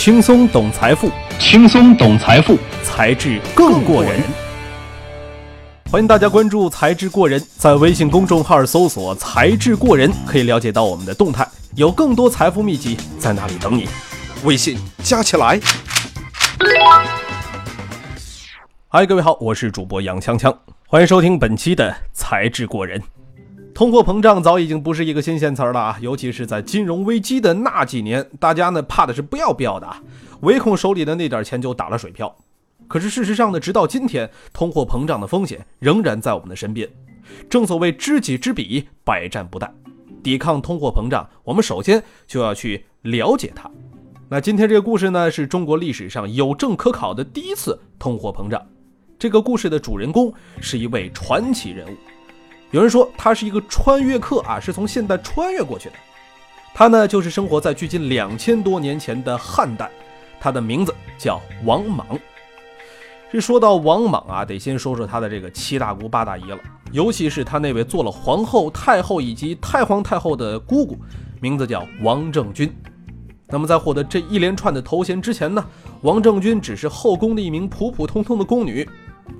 轻松懂财富，轻松懂财富，才智更过人。欢迎大家关注“才智过人”，在微信公众号搜索“才智过人”，可以了解到我们的动态，有更多财富秘籍在那里等你。微信加起来。嗨，各位好，我是主播杨锵锵，欢迎收听本期的“才智过人”。通货膨胀早已经不是一个新鲜词儿了啊，尤其是在金融危机的那几年，大家呢怕的是不要不要的啊，唯恐手里的那点钱就打了水漂。可是事实上呢，直到今天，通货膨胀的风险仍然在我们的身边。正所谓知己知彼，百战不殆。抵抗通货膨胀，我们首先就要去了解它。那今天这个故事呢，是中国历史上有证可考的第一次通货膨胀。这个故事的主人公是一位传奇人物。有人说他是一个穿越客啊，是从现代穿越过去的。他呢，就是生活在距今两千多年前的汉代，他的名字叫王莽。这说到王莽啊，得先说说他的这个七大姑八大姨了，尤其是他那位做了皇后、太后以及太皇太后的姑姑，名字叫王政君。那么在获得这一连串的头衔之前呢，王政君只是后宫的一名普普通通的宫女，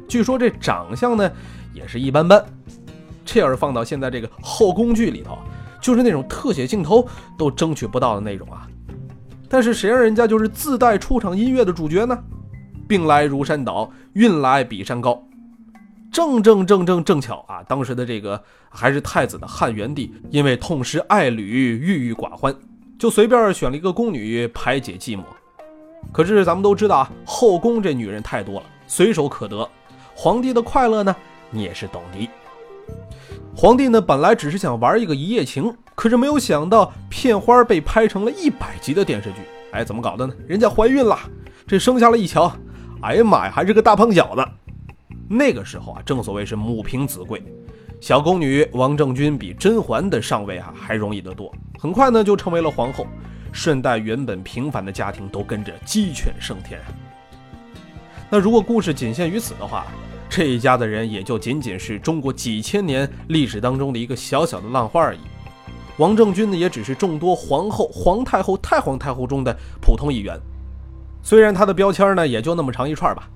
据说这长相呢也是一般般。这要是放到现在这个后宫剧里头，就是那种特写镜头都争取不到的那种啊。但是谁让人家就是自带出场音乐的主角呢？病来如山倒，运来比山高。正正正正正巧啊，当时的这个还是太子的汉元帝，因为痛失爱侣，郁郁寡欢，就随便选了一个宫女排解寂寞。可是咱们都知道啊，后宫这女人太多了，随手可得。皇帝的快乐呢，你也是懂的。皇帝呢，本来只是想玩一个一夜情，可是没有想到片花被拍成了一百集的电视剧。哎，怎么搞的呢？人家怀孕了，这生下来一瞧，哎呀妈呀，还是个大胖小子。那个时候啊，正所谓是母凭子贵，小宫女王政君比甄嬛的上位啊还容易得多。很快呢，就成为了皇后，顺带原本平凡的家庭都跟着鸡犬升天。那如果故事仅限于此的话，这一家的人也就仅仅是中国几千年历史当中的一个小小的浪花而已。王政君呢，也只是众多皇后、皇太后、太皇太后中的普通一员。虽然他的标签呢也就那么长一串吧。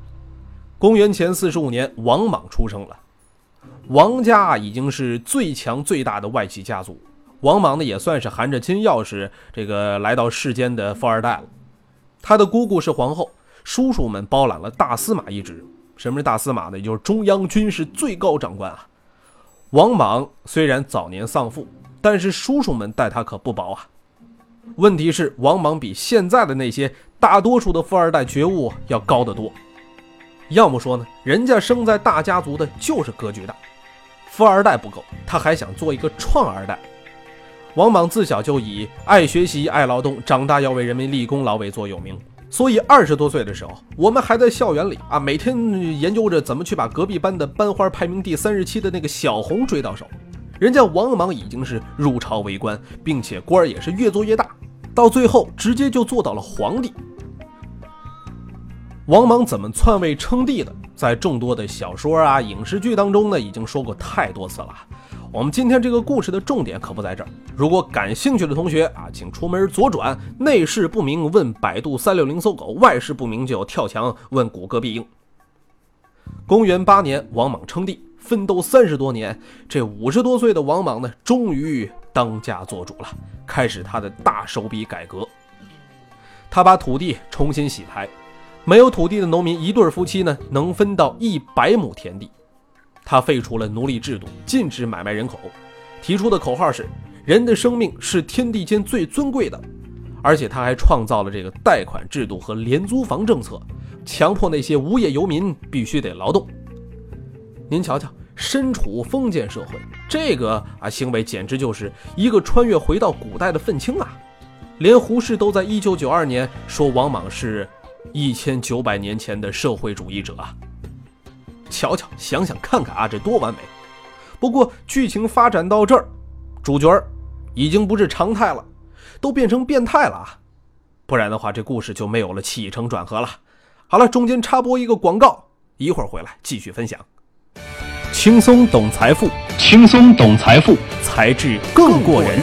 公元前四十五年，王莽出生了。王家已经是最强最大的外戚家族，王莽呢也算是含着金钥匙这个来到世间的富二代了。他的姑姑是皇后，叔叔们包揽了大司马一职。什么是大司马呢？也就是中央军事最高长官啊。王莽虽然早年丧父，但是叔叔们待他可不薄啊。问题是，王莽比现在的那些大多数的富二代觉悟要高得多。要么说呢，人家生在大家族的就是格局大，富二代不够，他还想做一个创二代。王莽自小就以爱学习、爱劳动，长大要为人民立功劳为座有名。所以二十多岁的时候，我们还在校园里啊，每天研究着怎么去把隔壁班的班花排名第三十七的那个小红追到手。人家王莽已经是入朝为官，并且官儿也是越做越大，到最后直接就做到了皇帝。王莽怎么篡位称帝的，在众多的小说啊、影视剧当中呢，已经说过太多次了。我们今天这个故事的重点可不在这儿。如果感兴趣的同学啊，请出门左转，内事不明问百度三六零搜狗，外事不明就跳墙问谷歌必应。公元八年，王莽称帝，奋斗三十多年，这五十多岁的王莽呢，终于当家做主了，开始他的大手笔改革。他把土地重新洗牌，没有土地的农民一对夫妻呢，能分到一百亩田地。他废除了奴隶制度，禁止买卖人口，提出的口号是“人的生命是天地间最尊贵的”，而且他还创造了这个贷款制度和廉租房政策，强迫那些无业游民必须得劳动。您瞧瞧，身处封建社会，这个啊行为简直就是一个穿越回到古代的愤青啊！连胡适都在一九九二年说王莽是一千九百年前的社会主义者啊！瞧瞧，想想看看啊，这多完美！不过剧情发展到这儿，主角已经不是常态了，都变成变态了啊！不然的话，这故事就没有了起承转合了。好了，中间插播一个广告，一会儿回来继续分享。轻松懂财富，轻松懂财富，才智更过人。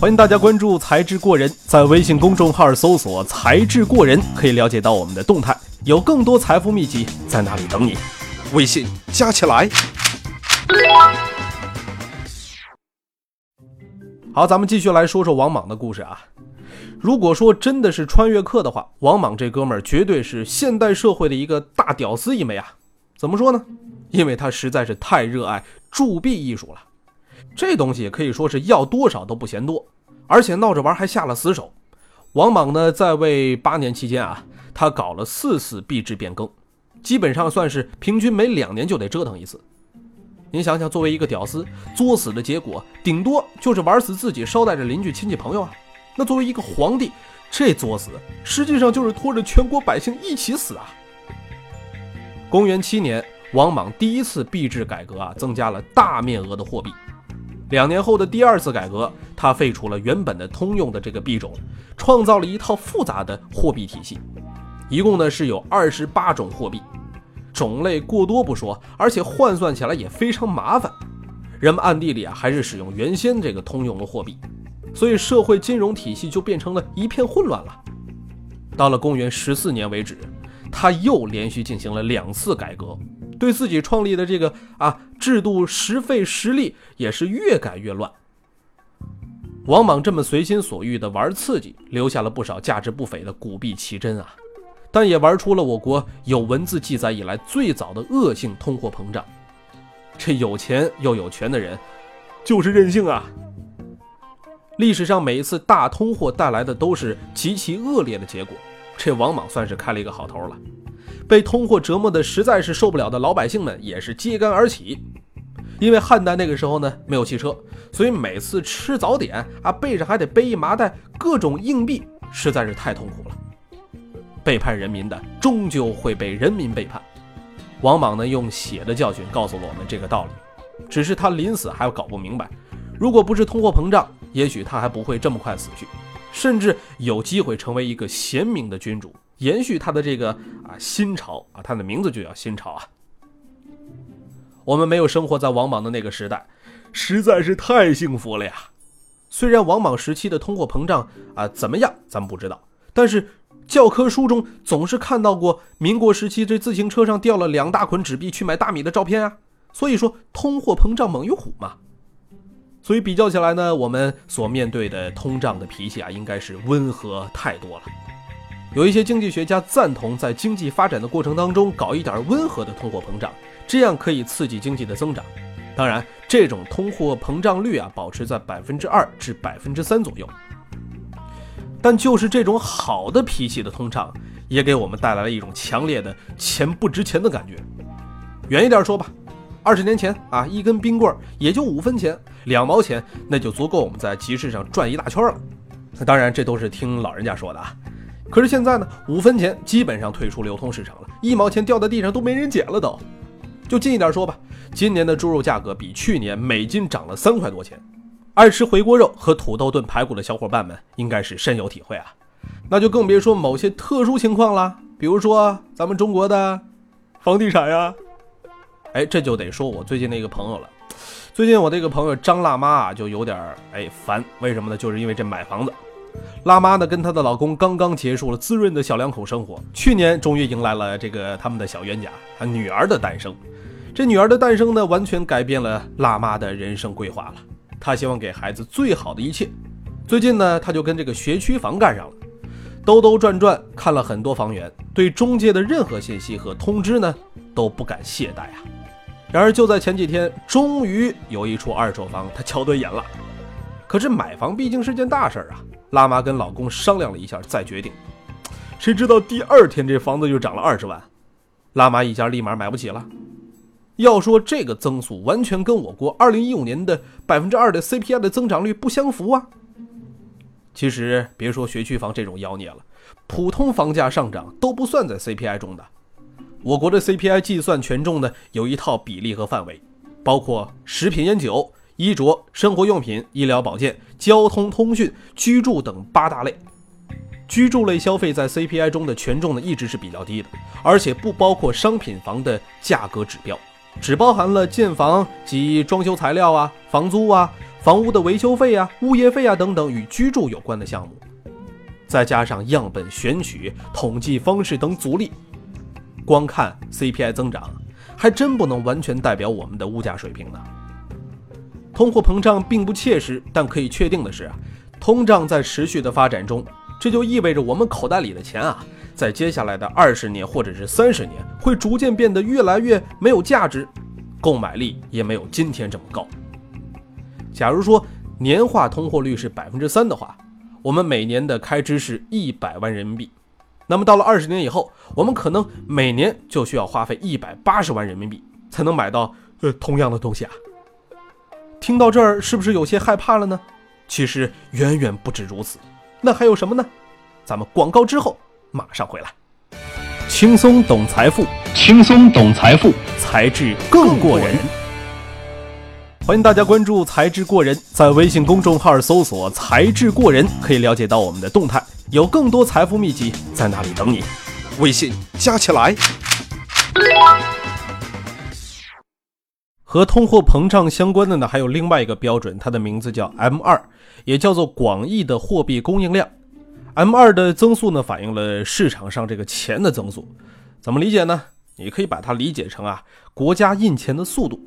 欢迎大家关注“才智过人”，在微信公众号搜索“才智过人”，可以了解到我们的动态，有更多财富秘籍在那里等你。微信加起来。好，咱们继续来说说王莽的故事啊。如果说真的是穿越客的话，王莽这哥们儿绝对是现代社会的一个大屌丝一枚啊。怎么说呢？因为他实在是太热爱铸币艺术了，这东西可以说是要多少都不嫌多，而且闹着玩还下了死手。王莽呢，在位八年期间啊，他搞了四次币制变更。基本上算是平均每两年就得折腾一次。您想想，作为一个屌丝，作死的结果顶多就是玩死自己，捎带着邻居亲戚朋友啊。那作为一个皇帝，这作死实际上就是拖着全国百姓一起死啊。公元七年，王莽第一次币制改革啊，增加了大面额的货币。两年后的第二次改革，他废除了原本的通用的这个币种，创造了一套复杂的货币体系。一共呢是有二十八种货币，种类过多不说，而且换算起来也非常麻烦。人们暗地里啊还是使用原先这个通用的货币，所以社会金融体系就变成了一片混乱了。到了公元十四年为止，他又连续进行了两次改革，对自己创立的这个啊制度时废时立，也是越改越乱。王莽这么随心所欲的玩刺激，留下了不少价值不菲的古币奇珍啊。但也玩出了我国有文字记载以来最早的恶性通货膨胀。这有钱又有权的人，就是任性啊！历史上每一次大通货带来的都是极其恶劣的结果。这王莽算是开了一个好头了。被通货折磨的实在是受不了的老百姓们也是揭竿而起。因为汉代那个时候呢没有汽车，所以每次吃早点啊背上还得背一麻袋各种硬币，实在是太痛苦了。背叛人民的，终究会被人民背叛。王莽呢，用血的教训告诉了我们这个道理。只是他临死还搞不明白，如果不是通货膨胀，也许他还不会这么快死去，甚至有机会成为一个贤明的君主，延续他的这个啊新朝啊，他的名字就叫新朝啊。我们没有生活在王莽的那个时代，实在是太幸福了呀。虽然王莽时期的通货膨胀啊怎么样，咱们不知道，但是。教科书中总是看到过民国时期这自行车上掉了两大捆纸币去买大米的照片啊，所以说通货膨胀猛于虎嘛。所以比较起来呢，我们所面对的通胀的脾气啊，应该是温和太多了。有一些经济学家赞同在经济发展的过程当中搞一点温和的通货膨胀，这样可以刺激经济的增长。当然，这种通货膨胀率啊，保持在百分之二至百分之三左右。但就是这种好的脾气的通畅，也给我们带来了一种强烈的钱不值钱的感觉。远一点说吧，二十年前啊，一根冰棍也就五分钱，两毛钱那就足够我们在集市上转一大圈了。那当然，这都是听老人家说的啊。可是现在呢，五分钱基本上退出流通市场了，一毛钱掉在地上都没人捡了都。就近一点说吧，今年的猪肉价格比去年每斤涨了三块多钱。爱吃回锅肉和土豆炖排骨的小伙伴们应该是深有体会啊，那就更别说某些特殊情况了，比如说咱们中国的房地产呀。哎，这就得说我最近那个朋友了。最近我这个朋友张辣妈啊，就有点哎烦，为什么呢？就是因为这买房子。辣妈呢跟她的老公刚刚结束了滋润的小两口生活，去年终于迎来了这个他们的小冤家，她女儿的诞生。这女儿的诞生呢，完全改变了辣妈的人生规划了。他希望给孩子最好的一切。最近呢，他就跟这个学区房干上了，兜兜转转看了很多房源，对中介的任何信息和通知呢都不敢懈怠啊。然而就在前几天，终于有一处二手房他瞧对眼了。可是买房毕竟是件大事儿啊，辣妈跟老公商量了一下再决定。谁知道第二天这房子就涨了二十万，辣妈一家立马买不起了。要说这个增速完全跟我国二零一五年的百分之二的 CPI 的增长率不相符啊！其实别说学区房这种妖孽了，普通房价上涨都不算在 CPI 中的。我国的 CPI 计算权重呢有一套比例和范围，包括食品烟酒、衣着、生活用品、医疗保健、交通通讯、居住等八大类。居住类消费在 CPI 中的权重呢一直是比较低的，而且不包括商品房的价格指标。只包含了建房及装修材料啊、房租啊、房屋的维修费啊、物业费啊等等与居住有关的项目，再加上样本选取、统计方式等阻力，光看 CPI 增长，还真不能完全代表我们的物价水平呢。通货膨胀并不切实，但可以确定的是，通胀在持续的发展中，这就意味着我们口袋里的钱啊。在接下来的二十年或者是三十年，会逐渐变得越来越没有价值，购买力也没有今天这么高。假如说年化通货率是百分之三的话，我们每年的开支是一百万人民币，那么到了二十年以后，我们可能每年就需要花费一百八十万人民币才能买到呃同样的东西啊。听到这儿是不是有些害怕了呢？其实远远不止如此，那还有什么呢？咱们广告之后。马上回来，轻松懂财富，轻松懂财富，才智更过人。欢迎大家关注“才智过人”，在微信公众号搜索“才智过人”，可以了解到我们的动态，有更多财富秘籍在那里等你。微信加起来。和通货膨胀相关的呢，还有另外一个标准，它的名字叫 M 二，也叫做广义的货币供应量。M 二的增速呢，反映了市场上这个钱的增速，怎么理解呢？你可以把它理解成啊，国家印钱的速度。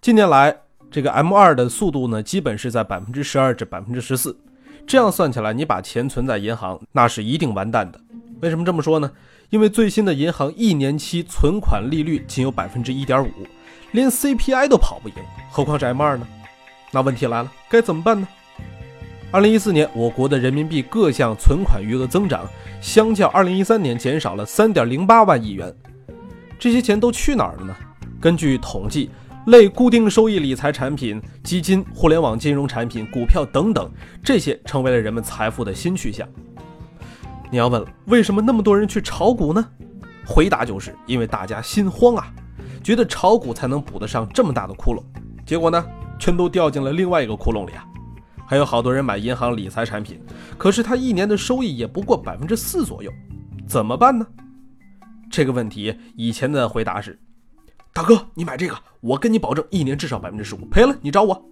近年来，这个 M 二的速度呢，基本是在百分之十二至百分之十四。这样算起来，你把钱存在银行，那是一定完蛋的。为什么这么说呢？因为最新的银行一年期存款利率仅有百分之一点五，连 CPI 都跑不赢，何况是 M 二呢？那问题来了，该怎么办呢？二零一四年，我国的人民币各项存款余额增长，相较二零一三年减少了三点零八万亿元。这些钱都去哪儿了呢？根据统计，类固定收益理财产品、基金、互联网金融产品、股票等等，这些成为了人们财富的新去向。你要问了，为什么那么多人去炒股呢？回答就是因为大家心慌啊，觉得炒股才能补得上这么大的窟窿，结果呢，全都掉进了另外一个窟窿里啊。还有好多人买银行理财产品，可是他一年的收益也不过百分之四左右，怎么办呢？这个问题以前的回答是：大哥，你买这个，我跟你保证一年至少百分之十五，赔了你找我。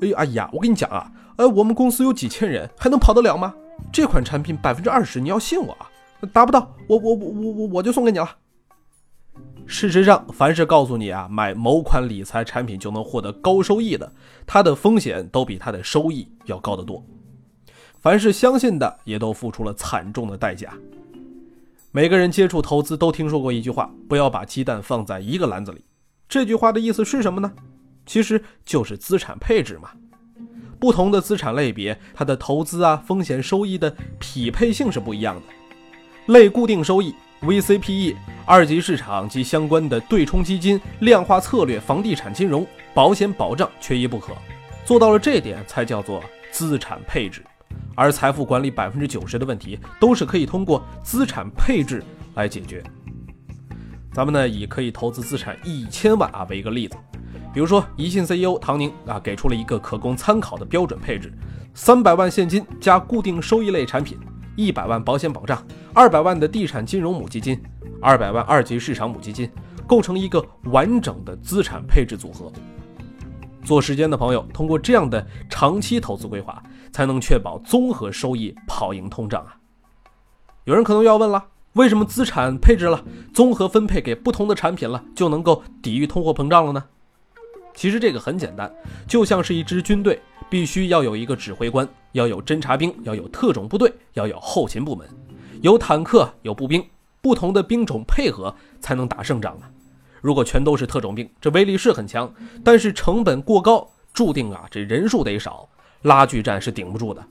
哎呀，阿姨啊，我跟你讲啊，哎，我们公司有几千人，还能跑得了吗？这款产品百分之二十，你要信我啊，达不到，我我我我我就送给你了。事实上，凡是告诉你啊，买某款理财产品就能获得高收益的，它的风险都比它的收益要高得多。凡是相信的，也都付出了惨重的代价。每个人接触投资都听说过一句话：不要把鸡蛋放在一个篮子里。这句话的意思是什么呢？其实就是资产配置嘛。不同的资产类别，它的投资啊，风险收益的匹配性是不一样的。类固定收益。VCPE、二级市场及相关的对冲基金、量化策略、房地产金融、保险保障缺一不可，做到了这点才叫做资产配置。而财富管理百分之九十的问题都是可以通过资产配置来解决。咱们呢以可以投资资产一千万啊为一个例子，比如说宜信 CEO 唐宁啊给出了一个可供参考的标准配置：三百万现金加固定收益类产品。一百万保险保障，二百万的地产金融母基金，二百万二级市场母基金，构成一个完整的资产配置组合。做时间的朋友，通过这样的长期投资规划，才能确保综合收益跑赢通胀啊！有人可能要问了，为什么资产配置了，综合分配给不同的产品了，就能够抵御通货膨胀了呢？其实这个很简单，就像是一支军队，必须要有一个指挥官，要有侦察兵，要有特种部队，要有后勤部门，有坦克，有步兵，不同的兵种配合才能打胜仗啊！如果全都是特种兵，这威力是很强，但是成本过高，注定啊这人数得少，拉锯战是顶不住的。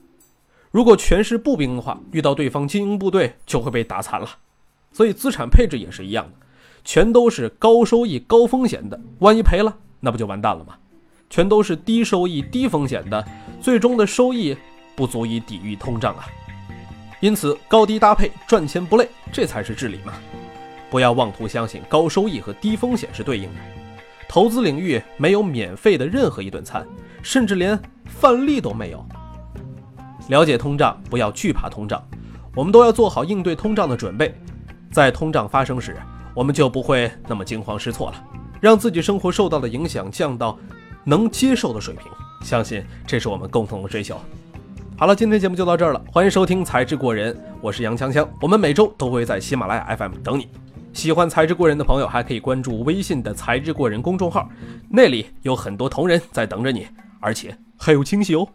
如果全是步兵的话，遇到对方精英部队就会被打残了。所以资产配置也是一样的，全都是高收益高风险的，万一赔了。那不就完蛋了吗？全都是低收益、低风险的，最终的收益不足以抵御通胀啊！因此，高低搭配，赚钱不累，这才是至理嘛！不要妄图相信高收益和低风险是对应的。投资领域没有免费的任何一顿餐，甚至连饭粒都没有。了解通胀，不要惧怕通胀，我们都要做好应对通胀的准备。在通胀发生时，我们就不会那么惊慌失措了，让自己生活受到的影响降到能接受的水平。相信这是我们共同的追求。好了，今天节目就到这儿了，欢迎收听《才智过人》，我是杨锵锵，我们每周都会在喜马拉雅 FM 等你。喜欢《才智过人》的朋友，还可以关注微信的“才智过人”公众号，那里有很多同人在等着你，而且还有惊喜哦。